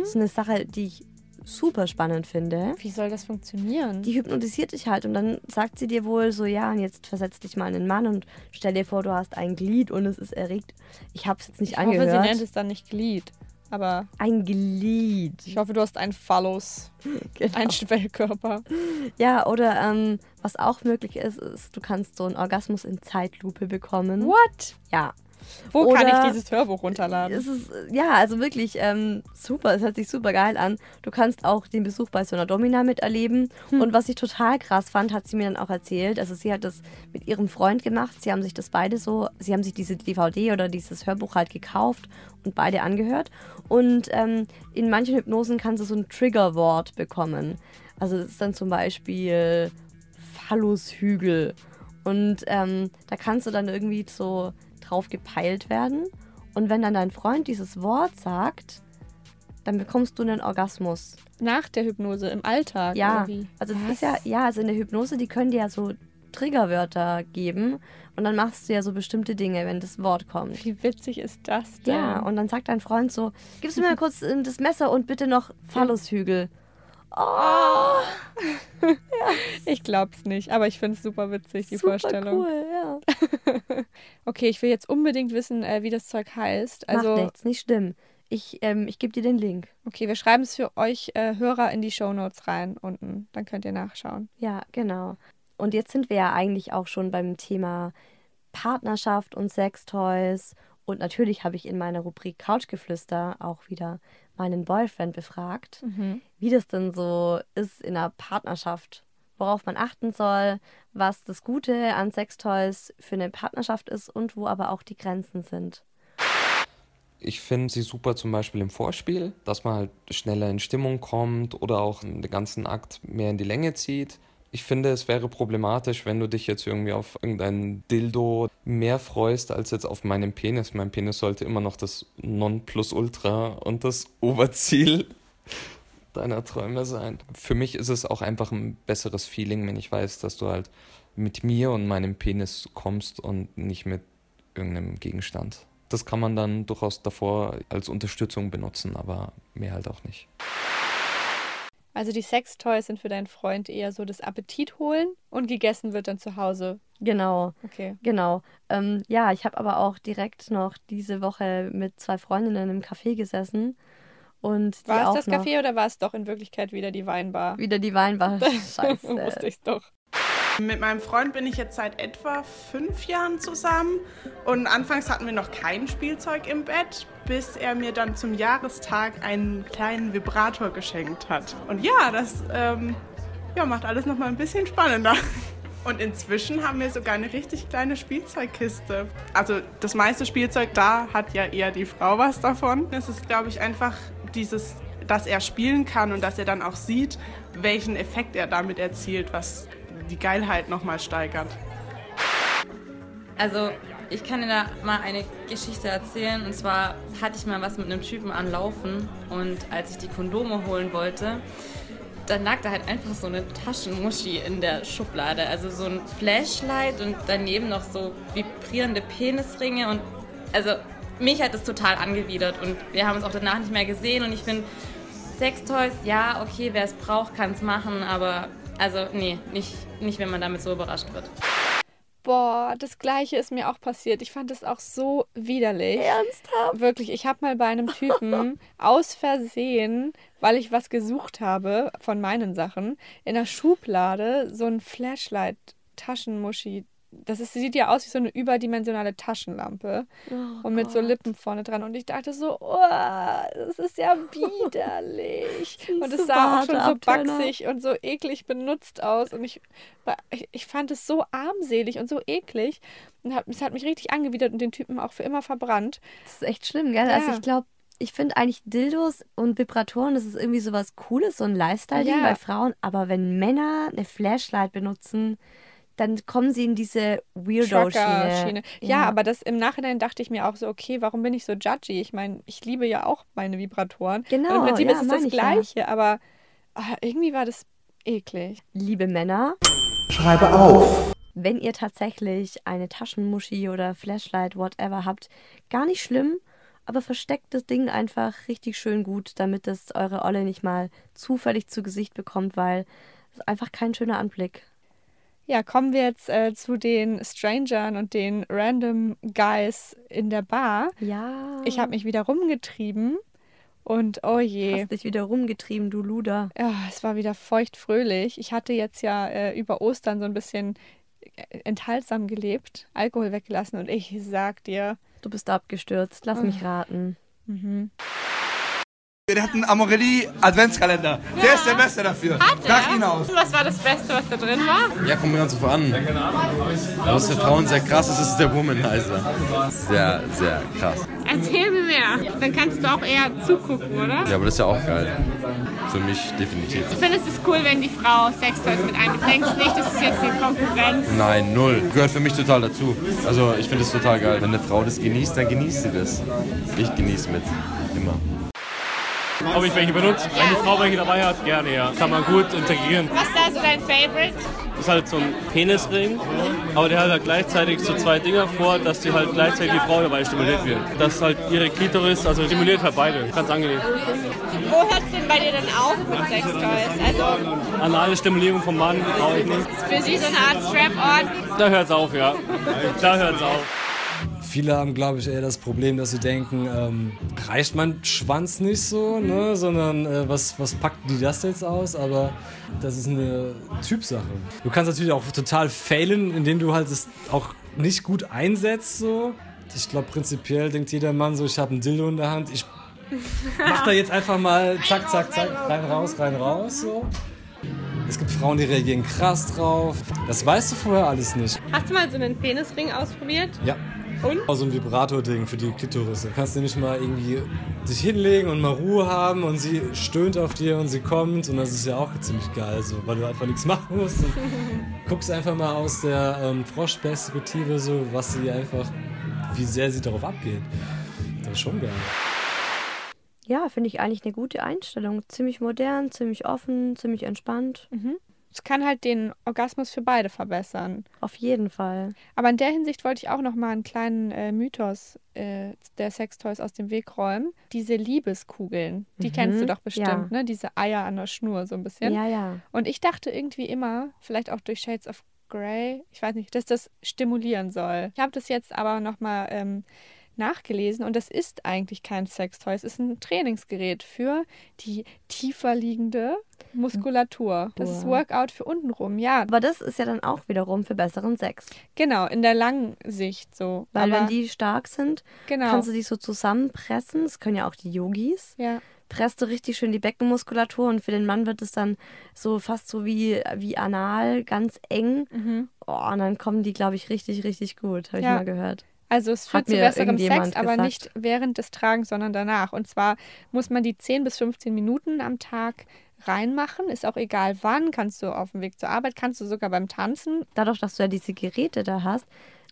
Das ist eine Sache, die ich super spannend finde. Wie soll das funktionieren? Die hypnotisiert dich halt und dann sagt sie dir wohl so, ja, und jetzt versetz dich mal in einen Mann und stell dir vor, du hast ein Glied und es ist erregt. Ich habe es jetzt nicht ich hoffe, angehört. sie nennt es dann nicht Glied. Aber ein Glied. ich hoffe, du hast ein Phallus, [laughs] Genau. ein Schwellkörper. Ja, oder ähm, was auch möglich ist, ist, du kannst so einen Orgasmus in Zeitlupe bekommen. What? Ja. Wo kann Oder- ich dieses Hörbuch runterladen? Es ist, ja, also wirklich ähm, super. Es hört sich super geil an. Du kannst auch den Besuch bei so einer Domina miterleben. Und was ich total krass fand, hat sie mir dann auch erzählt. Also sie hat das mit ihrem Freund gemacht. Sie haben sich das beide so, sie haben sich diese DVD oder dieses Hörbuch halt gekauft und beide angehört. Und ähm, in manchen Hypnosen kannst du so ein Triggerwort bekommen. Also das ist dann zum Beispiel Phallushügel. Und ähm, da kannst du dann irgendwie so drauf gepeilt werden. Und wenn dann dein Freund dieses Wort sagt, dann bekommst du einen Orgasmus. Nach der Hypnose, im Alltag? Ja, also das ist ja, ja, also in der Hypnose, die können dir ja so Triggerwörter geben und dann machst du ja so bestimmte Dinge, wenn das Wort kommt. Wie witzig ist das denn? Ja, und dann sagt dein Freund so, gibst du mir mal [laughs] kurz das Messer und bitte noch Phallushügel. Oh, ich glaub's nicht, aber ich find's super witzig, die super Vorstellung. cool, ja. [laughs] Okay, ich will jetzt unbedingt wissen, äh, wie das Zeug heißt. Macht Also, nichts, nicht schlimm. Ich, ähm, ich gebe dir den Link. okay, wir schreiben es für euch äh, Hörer in die Shownotes rein unten. Dann könnt ihr nachschauen. Ja, genau. Und jetzt sind wir ja eigentlich auch schon beim Thema Partnerschaft und Sextoys. Und natürlich habe ich in meiner Rubrik Couchgeflüster auch wieder meinen Boyfriend befragt, wie das denn so ist in einer Partnerschaft, worauf man achten soll, was das Gute an Sextoys für eine Partnerschaft ist und wo aber auch die Grenzen sind. Ich finde sie super zum Beispiel im Vorspiel, dass man halt schneller in Stimmung kommt oder auch den ganzen Akt mehr in die Länge zieht. Ich finde, es wäre problematisch, wenn du dich jetzt irgendwie auf irgendein Dildo mehr freust als jetzt auf meinen Penis. Mein Penis sollte immer noch das Nonplusultra und das Oberziel [laughs] deiner Träume sein. Für mich ist es auch einfach ein besseres Feeling, wenn ich weiß, dass du halt mit mir und meinem Penis kommst und nicht mit irgendeinem Gegenstand. Das kann man dann durchaus davor als Unterstützung benutzen, aber mehr halt auch nicht. Also die Sextoys sind für deinen Freund eher so das Appetit holen und gegessen wird dann zu Hause. Genau. Okay. Genau. Ähm, ja, ich habe aber auch direkt noch diese Woche mit zwei Freundinnen im Café gesessen. Und War es das Café oder war es doch in Wirklichkeit wieder die Weinbar? Wieder die Weinbar. [laughs] Scheiße. Wusste ich doch. Mit meinem Freund bin ich jetzt seit etwa fünf Jahren zusammen und anfangs hatten wir noch kein Spielzeug im Bett, bis er mir dann zum Jahrestag einen kleinen Vibrator geschenkt hat. Und ja, das ähm, ja, macht alles noch mal ein bisschen spannender. Und inzwischen haben wir sogar eine richtig kleine Spielzeugkiste. Also das meiste Spielzeug da hat ja eher die Frau was davon. Es ist, glaube ich, einfach dieses, dass er spielen kann und dass er dann auch sieht, welchen Effekt er damit erzielt, was die Geilheit nochmal steigert. Also, ich kann dir da mal eine Geschichte erzählen. Und zwar hatte ich mal was mit einem Typen anlaufen. Und als ich die Kondome holen wollte, dann lag da halt einfach so eine Taschenmuschi in der Schublade. Also so ein Flashlight und daneben noch so vibrierende Penisringe. Und also, mich hat das total angewidert. Und wir haben uns auch danach nicht mehr gesehen. Und ich finde, Sextoys, ja, okay, wer es braucht, kann es machen. Aber also, nee, nicht, nicht, wenn man damit so überrascht wird. Boah, das gleiche ist mir auch passiert. Ich fand das auch so widerlich. Ernsthaft? Wirklich, ich habe mal bei einem Typen [laughs] aus Versehen, weil ich was gesucht habe von meinen Sachen, in der Schublade so ein Flashlight Taschenmuschi das ist, sieht ja aus wie so eine überdimensionale Taschenlampe Oh und mit so Gott. Lippen vorne dran. Und ich dachte so, oh, das ist ja [laughs] widerlich. [laughs] und es sah auch schon so baxig und so eklig benutzt aus. Und ich, ich, ich fand es so armselig und so eklig. Und hab, es hat mich richtig angewidert und den Typen auch für immer verbrannt. Das ist echt schlimm, gell? Also Ja. ich glaube, ich finde eigentlich Dildos und Vibratoren, das ist irgendwie so was Cooles, so ein Lifestyle-Ding Ja. bei Frauen. Aber wenn Männer eine Flashlight benutzen, dann kommen sie in diese Weirdo-Schiene. Trucker-Schiene. Ja, aber das im Nachhinein dachte ich mir auch so, okay, warum bin ich so judgy? Ich meine, ich liebe ja auch meine Vibratoren. Genau, Und Im Prinzip ja, ist es das ich ja. Gleiche, aber ah, irgendwie war das eklig. Liebe Männer, Schreibe auf. wenn ihr tatsächlich eine Taschenmuschi oder Flashlight, whatever habt, gar nicht schlimm, aber versteckt das Ding einfach richtig schön gut, damit es eure Olle nicht mal zufällig zu Gesicht bekommt, weil es ist einfach kein schöner Anblick. Ja, kommen wir jetzt äh, zu den Strangern und den Random Guys in der Bar. Ja. Ich habe mich wieder rumgetrieben und oh je. Hast dich wieder rumgetrieben, du Luder. Ja, es war wieder feuchtfröhlich. Ich hatte jetzt ja äh, über Ostern so ein bisschen äh, enthaltsam gelebt, Alkohol weggelassen und ich sag dir, Du bist abgestürzt. Lass mich raten. mhm. Wir hatten Amorelli Adventskalender. Der ist der Beste dafür. Frag ihn aus. Was war das Beste, was da drin war? Ja, kommt mir ganz so an. Was für Frauen sehr krass ist, ist der Womanizer. Sehr, sehr krass. Erzähl mir mehr. Dann kannst du auch eher zugucken, oder? Ja, aber das ist ja auch geil. Für mich definitiv. Du findest es cool, wenn die Frau Sextoys mit einem. Du denkst nicht, das ist jetzt eine Konkurrenz. Nein, null. Gehört für mich total dazu. Also ich finde es total geil. Wenn eine Frau das genießt, dann genießt sie das. Ich genieße mit. Immer. Ob ich welche benutze? Wenn die Frau welche dabei hat, gerne, ja. Kann man gut integrieren. Was ist da so dein Favorite? Ist halt so ein Penisring, aber der hat halt gleichzeitig so zwei Dinger vor, dass die halt gleichzeitig die Frau dabei stimuliert wird. Dass halt ihre Klitoris, also stimuliert halt beide. Ganz angenehm. Wo hört es denn bei dir dann auf mit Sextoys? Also Anale Stimulierung vom Mann brauche ich nicht. für sie so eine Art Strap-on? Da hört's auf, ja. Da hört's auf. Viele haben, glaube ich, eher das Problem, dass sie denken, ähm, reicht mein Schwanz nicht so, ne? sondern äh, was, was packt die das jetzt aus? Aber das ist eine Typsache. Du kannst natürlich auch total failen, indem du halt es auch nicht gut einsetzt. So. Ich glaube, prinzipiell denkt jeder Mann so, ich habe ein Dildo in der Hand, ich mach da jetzt einfach mal [laughs] zack, zack, zack, rein, raus, rein, raus. So. Es gibt Frauen, die reagieren krass drauf. Das weißt du vorher alles nicht. Hast du mal so einen Penisring ausprobiert? Ja. Und? Auch so ein Vibrator-Ding für die Klitoris. Da kannst du nicht mal irgendwie sich hinlegen und mal Ruhe haben und sie stöhnt auf dir und sie kommt und das ist ja auch ziemlich geil, so, weil du einfach nichts machen musst. Und [laughs] guckst einfach mal aus der ähm, Froschperspektive so, was sie einfach, wie sehr sie darauf abgeht. Das ist schon geil. Ja, finde ich eigentlich eine gute Einstellung. Ziemlich modern, ziemlich offen, ziemlich entspannt. Mhm. Es kann halt den Orgasmus für beide verbessern. Auf jeden Fall. Aber in der Hinsicht wollte ich auch noch mal einen kleinen äh, Mythos äh, der Sextoys aus dem Weg räumen. Diese Liebeskugeln, die Mhm, kennst du doch bestimmt, ja. ne? Diese Eier an der Schnur so ein bisschen. Ja, ja. Und ich dachte irgendwie immer, vielleicht auch durch Shades of Grey, ich weiß nicht, dass das stimulieren soll. Ich habe das jetzt aber noch mal ähm, nachgelesen und das ist eigentlich kein Sextoy. Es ist ein Trainingsgerät für die tiefer liegende Muskulatur. Das ist. Workout für untenrum, ja. Aber das ist ja dann auch wiederum für besseren Sex. Genau, in der langen Sicht so. Weil Aber wenn die stark sind, Genau. kannst du die so zusammenpressen. Das können ja auch die Yogis. Ja. Presst du richtig schön die Beckenmuskulatur und für den Mann wird es dann so fast so wie, wie anal, ganz eng. Mhm. Oh, und dann kommen die, glaube ich, richtig, richtig gut, habe ich Ja. mal gehört. Also es führt zu besserem Sex, aber gesagt. nicht während des Tragens, sondern danach. Und zwar muss man die 10 bis 15 Minuten am Tag reinmachen. Ist auch egal wann. Kannst du auf dem Weg zur Arbeit, kannst du sogar beim Tanzen. Dadurch, dass du ja diese Geräte da hast,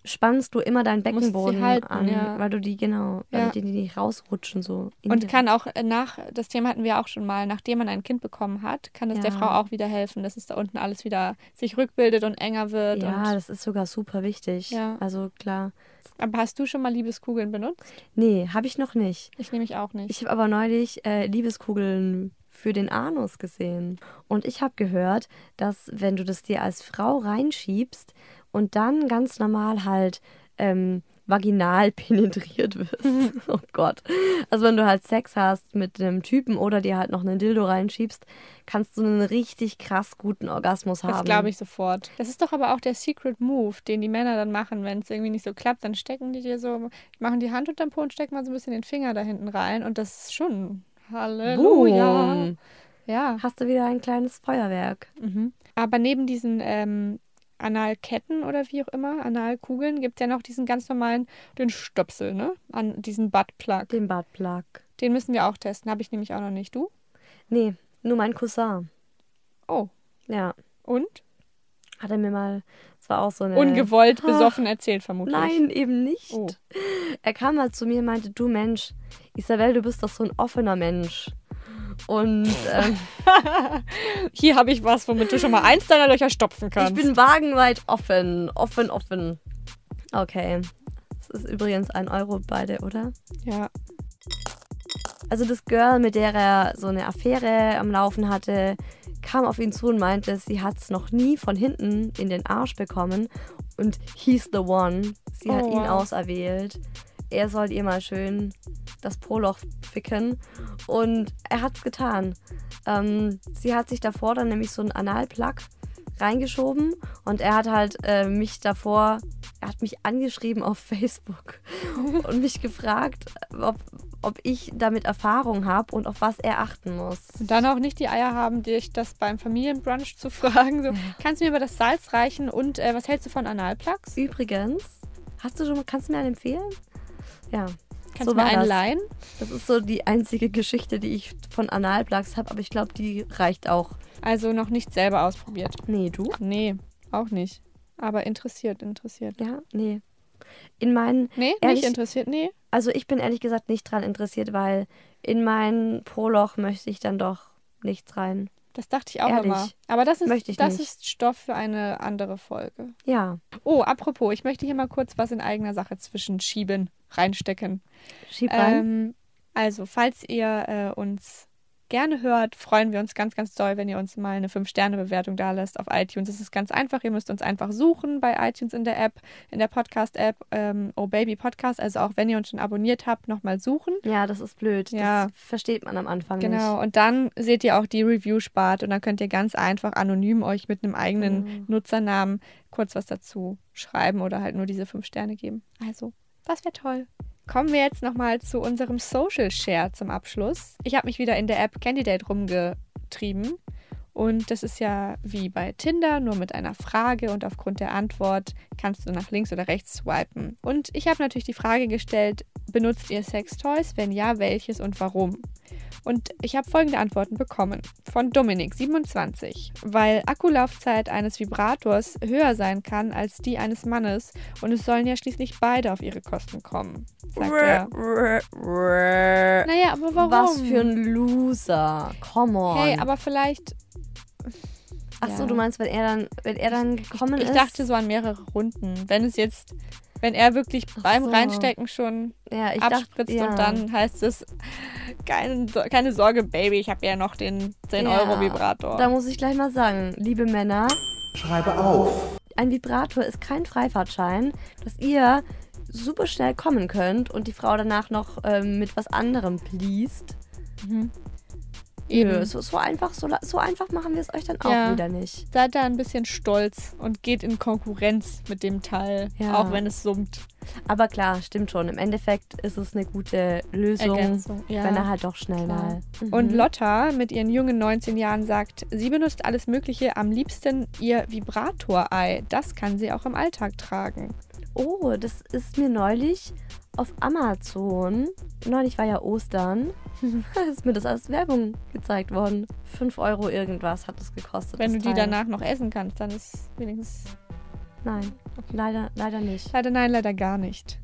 spannst du immer deinen Beckenboden halten, an, ja. weil du die, genau, Ja. damit die nicht rausrutschen so. Und kann auch äh, nach, das Thema hatten wir auch schon mal, nachdem man ein Kind bekommen hat, kann es der Ja. Frau auch wieder helfen, dass es da unten alles wieder sich rückbildet und enger wird. Ja, das ist sogar super wichtig. Ja. Also klar. Aber hast du schon mal Liebeskugeln benutzt? Nee, habe ich noch nicht. Ich nehme ich auch nicht. Ich habe aber neulich äh, Liebeskugeln für den Anus gesehen. Und ich habe gehört, dass wenn du das dir als Frau reinschiebst und dann ganz normal halt ähm, vaginal penetriert wirst. [laughs] oh Gott. Also wenn du halt Sex hast mit einem Typen oder dir halt noch einen Dildo reinschiebst, kannst du einen richtig krass guten Orgasmus haben. Das glaube ich sofort. Das ist doch aber auch der Secret Move, den die Männer dann machen, wenn es irgendwie nicht so klappt, dann stecken die dir so, machen die Hand unterm Po und stecken mal so ein bisschen den Finger da hinten rein und das ist schon Halleluja. Boom. Ja. Hast du wieder ein kleines Feuerwerk. Mhm. Aber neben diesen ähm, Analketten oder wie auch immer, Analkugeln, gibt es ja noch diesen ganz normalen, den Stöpsel, ne? An diesen Buttplug. Den Buttplug. Den müssen wir auch testen. Habe ich nämlich auch noch nicht. Du? Nee, nur mein Cousin. Oh. Ja. Und? Hat er mir mal, es war auch so eine... Ungewollt Ah, besoffen erzählt, vermutlich. Nein, eben nicht. Oh. Er kam mal zu mir und meinte, du Mensch, Isabel, du bist doch so ein offener Mensch. Und ähm, [laughs] Hier habe ich was, womit du schon mal eins deiner Löcher stopfen kannst. ich bin wagenweit offen. Offen, offen. Okay. Das ist übrigens ein Euro beide, oder? Ja. Also das Girl, mit der er so eine Affäre am Laufen hatte, kam auf ihn zu und meinte, sie hat es noch nie von hinten in den Arsch bekommen und he's the one. Sie hat Oh, ihn wow. auserwählt. Er soll ihr mal schön das Proloch ficken und er hat's getan. Ähm, sie hat sich davor dann nämlich so einen Analplug reingeschoben und er hat halt äh, mich davor, er hat mich angeschrieben auf Facebook [laughs] und mich gefragt, ob, ob ich damit Erfahrung habe und auf was er achten muss. Und dann auch nicht die Eier haben, dich das beim Familienbrunch zu fragen. So, kannst du mir über das Salz reichen und äh, was hältst du von Analplugs? Übrigens, hast du schon, kannst du mir einen empfehlen? Ja. Kannst du mir einen das. leihen? Das ist so die einzige Geschichte, die ich von Analplugs habe, aber ich glaube, die reicht auch. Also noch nicht selber ausprobiert. Nee, du? Nee, auch nicht. Aber interessiert, interessiert. Ja, nee. In meinen. Nee, ehrlich, nicht interessiert, nee. Also ich bin ehrlich gesagt nicht dran interessiert, weil in mein Proloch möchte ich dann doch nichts rein. Das dachte ich auch Ehrlich. immer. Aber das ist, das ist Stoff für eine andere Folge. Ja. Oh, apropos, ich möchte hier mal kurz was in eigener Sache zwischenschieben, reinstecken. Schieb rein. Ähm, also, falls ihr äh, uns gerne hört, freuen wir uns ganz, ganz doll, wenn ihr uns mal eine 5-Sterne-Bewertung da lasst auf iTunes. Es ist ganz einfach. Ihr müsst uns einfach suchen bei iTunes in der App, in der Podcast-App, ähm, Oh Baby Podcast. Also auch wenn ihr uns schon abonniert habt, nochmal suchen. Ja, das ist blöd. Ja. Das versteht man am Anfang Genau, nicht. und dann seht ihr auch die Review-Spart und dann könnt ihr ganz einfach anonym euch mit einem eigenen Genau. Nutzernamen kurz was dazu schreiben oder halt nur diese fünf Sterne geben. Also, das wäre toll. Kommen wir jetzt nochmal zu unserem Social Share zum Abschluss. Ich habe mich wieder in der App Candidate rumgetrieben. Und das ist ja wie bei Tinder, nur mit einer Frage und aufgrund der Antwort kannst du nach links oder rechts swipen. Und ich habe natürlich die Frage gestellt, benutzt ihr Sextoys? Wenn ja, welches und warum? Und ich habe folgende Antworten bekommen. Von Dominik, 27. Weil Akkulaufzeit eines Vibrators höher sein kann als die eines Mannes und es sollen ja schließlich beide auf ihre Kosten kommen, sagt er. [laughs] Naja, aber warum? Was für ein Loser. Come on. Hey, aber vielleicht. Ach so, Ja. du meinst, wenn er dann, wenn er dann gekommen Ich ist? dachte so an mehrere Runden. Wenn es jetzt, wenn er wirklich beim so. Reinstecken schon Ja, ich dachte, abspritzt ja. und dann heißt es, keine, keine Sorge, Baby, ich habe ja noch den 10-Euro-Vibrator. Da muss ich gleich mal sagen, liebe Männer, Schreibe auf. ein Vibrator ist kein Freifahrtschein, dass ihr super schnell kommen könnt und die Frau danach noch ähm, mit was anderem pleast. Mhm. Eben. So, so, einfach, so, so einfach machen wir es euch dann auch Ja. wieder nicht. Seid da ein bisschen stolz und geht in Konkurrenz mit dem Teil, Ja. auch wenn es summt. Aber klar, stimmt schon. Im Endeffekt ist es eine gute Lösung, Ergänzung, ja. wenn er halt doch schnell Klar. mal. Mhm. Und Lotta mit ihren jungen 19 Jahren sagt, sie benutzt alles Mögliche, am liebsten ihr Vibratorei. Das kann sie auch im Alltag tragen. Oh, das ist mir neulich auf Amazon. Neulich war ja Ostern. [laughs] ist mir das als Werbung gezeigt worden. 5 Euro irgendwas hat es gekostet. Wenn du die Teil. danach noch essen kannst, dann ist wenigstens. Nein, leider, leider nicht. Leider nein, leider gar nicht.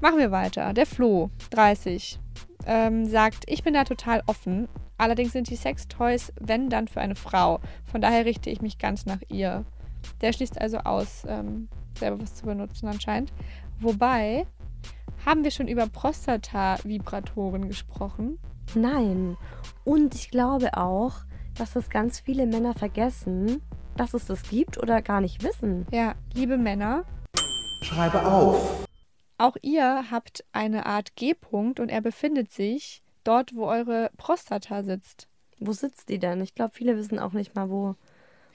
Machen wir weiter. Der Flo, 30, ähm, sagt, ich bin da total offen. Allerdings sind die Sextoys, wenn dann für eine Frau. Von daher richte ich mich ganz nach ihr. Der schließt also aus, ähm, selber was zu benutzen anscheinend. Wobei, haben wir schon über Prostata-Vibratoren gesprochen? Nein. Und ich glaube auch, dass das ganz viele Männer vergessen, dass es das gibt oder gar nicht wissen. Ja, liebe Männer, Schreibe auf. Auch ihr habt eine Art G-Punkt und er befindet sich dort, wo eure Prostata sitzt. Wo sitzt die denn? Ich glaube, viele wissen auch nicht mal, wo,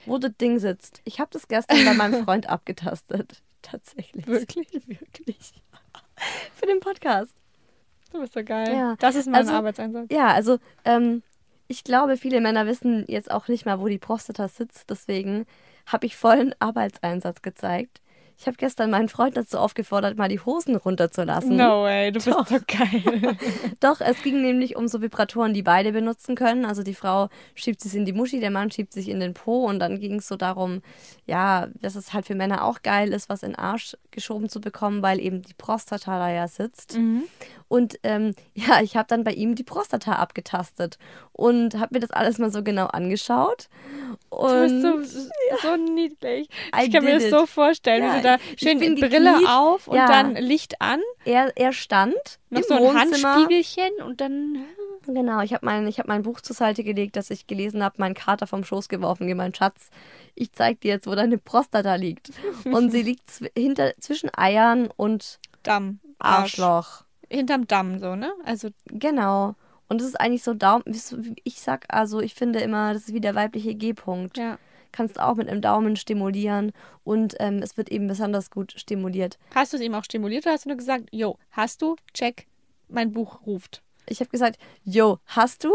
wo das Ding sitzt. Ich habe das gestern bei meinem [laughs] Freund abgetastet. Tatsächlich. Wirklich? [laughs] Wirklich. Für den Podcast. Du bist so geil. Ja. Das ist mein Also, Arbeitseinsatz. Ja, also ähm, ich glaube, viele Männer wissen jetzt auch nicht mal, wo die Prostata sitzt. Deswegen habe ich vollen Arbeitseinsatz gezeigt. Ich habe gestern meinen Freund dazu aufgefordert, mal die Hosen runterzulassen. No way, du bist Doch. so geil. [laughs] Doch, es ging nämlich um so Vibratoren, die beide benutzen können. Also die Frau schiebt sich in die Muschi, der Mann schiebt sich in den Po und dann ging es so darum, ja, dass es halt für Männer auch geil ist, was in den Arsch geschoben zu bekommen, weil eben die Prostata da ja sitzt. Und ähm, [laughs] ja, ich habe dann bei ihm die Prostata abgetastet und habe mir das alles mal so genau angeschaut. Und du bist so, so niedlich. I Ich kann mir das so it. vorstellen, Ja, wie du da schön Brille gekniet. auf und Ja. dann Licht an. Er, er stand Noch so ein Wohnzimmer. Handspiegelchen und dann. Genau, ich habe mein, ich hab mein Buch zur Seite gelegt, das ich gelesen habe, meinen Kater vom Schoß geworfen, gemeint, Schatz, ich zeig dir jetzt, wo deine Prostata liegt. Und sie [laughs] liegt hinter, zwischen Eiern und Damm. Arsch. Arschloch. Hinterm Damm, so, ne? Also. Genau. Und es ist eigentlich so Daumen, wie ich sag, also ich finde immer, das ist wie der weibliche G-Punkt. Ja. Kannst auch mit einem Daumen stimulieren und ähm, es wird eben besonders gut stimuliert. Hast du es ihm auch stimuliert oder hast du nur gesagt, jo, hast du? Check, mein Buch ruft. Ich habe gesagt, yo, hast du?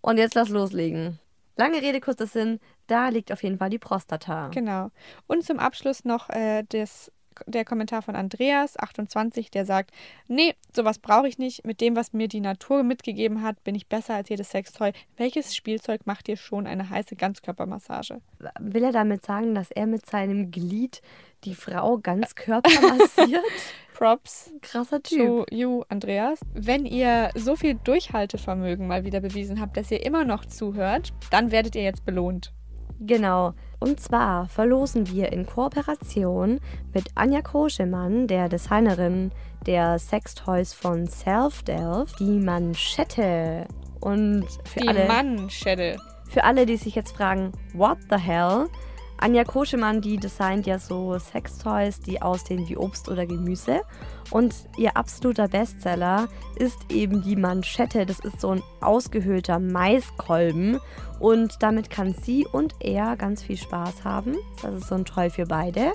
Und jetzt lass loslegen. Lange Rede, kurzer Sinn, da liegt auf jeden Fall die Prostata. Genau. Und zum Abschluss noch äh, das, der Kommentar von Andreas, 28, der sagt, nee, sowas brauche ich nicht. Mit dem, was mir die Natur mitgegeben hat, bin ich besser als jedes Sextoy. Welches Spielzeug macht dir schon eine heiße Ganzkörpermassage? Will er damit sagen, dass er mit seinem Glied die Frau ganz Körper massiert? [laughs] Props. Krasser Typ. To you, Andreas. Wenn ihr so viel Durchhaltevermögen mal wieder bewiesen habt, dass ihr immer noch zuhört, dann werdet ihr jetzt belohnt. Genau. Und zwar verlosen wir in Kooperation mit Anja Koschemann, der Designerin der Sextoys von Self-Delf, die Manschette. Und für Die alle. Manschette. Für alle, die sich jetzt fragen, what the hell? Anja Koschemann, die designt ja so Sextoys, die aussehen wie Obst oder Gemüse. Und ihr absoluter Bestseller ist eben die Manschette. Das ist so ein ausgehöhlter Maiskolben. Und damit kann sie und er ganz viel Spaß haben. Das ist so ein Toy für beide.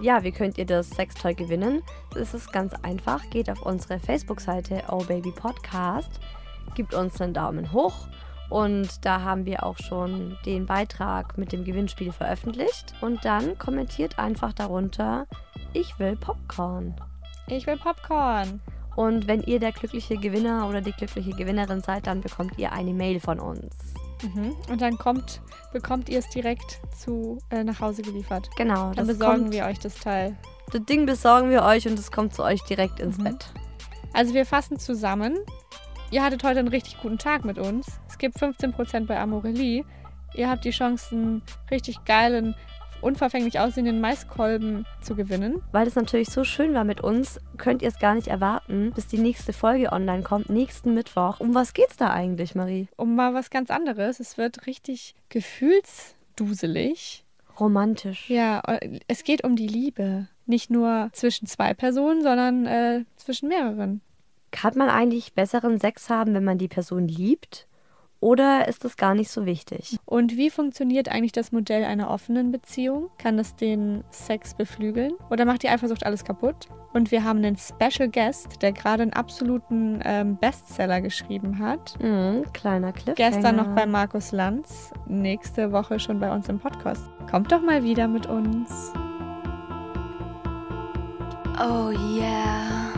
Ja, wie könnt ihr das Sextoy gewinnen? Das ist ganz einfach. Geht auf unsere Facebook-Seite Oh Baby Podcast, gebt uns einen Daumen hoch und da haben wir auch schon den Beitrag mit dem Gewinnspiel veröffentlicht. Und dann kommentiert einfach darunter, ich will Popcorn. Ich will Popcorn. Und wenn ihr der glückliche Gewinner oder die glückliche Gewinnerin seid, dann bekommt ihr eine Mail von uns. Mhm. Und dann kommt, bekommt ihr es direkt zu, äh, nach Hause geliefert. Genau, Dann besorgen kommt- wir euch das Teil. Das Ding besorgen wir euch und es kommt zu euch direkt ins Bett. Also wir fassen zusammen. Ihr hattet heute einen richtig guten Tag mit uns. Es gibt 15% bei Amorelie. Ihr habt die Chance, einen richtig geilen, unverfänglich aussehenden Maiskolben zu gewinnen. Weil es natürlich so schön war mit uns, könnt ihr es gar nicht erwarten, bis die nächste Folge online kommt, nächsten Mittwoch. Um was geht's da eigentlich, Marie? Um mal was ganz anderes. Es wird richtig gefühlsduselig. Romantisch. Ja, äh, es geht um die Liebe. Nicht nur zwischen zwei Personen, sondern äh, zwischen mehreren. Kann man eigentlich besseren Sex haben, wenn man die Person liebt? Oder ist das gar nicht so wichtig? Und wie funktioniert eigentlich das Modell einer offenen Beziehung? Kann das den Sex beflügeln? Oder macht die Eifersucht alles kaputt? Und wir haben einen Special Guest, der gerade einen absoluten ähm, Bestseller geschrieben hat. Mhm, kleiner Cliffhanger. Gestern noch bei Markus Lanz, nächste Woche schon bei uns im Podcast. Kommt doch mal wieder mit uns. Oh yeah.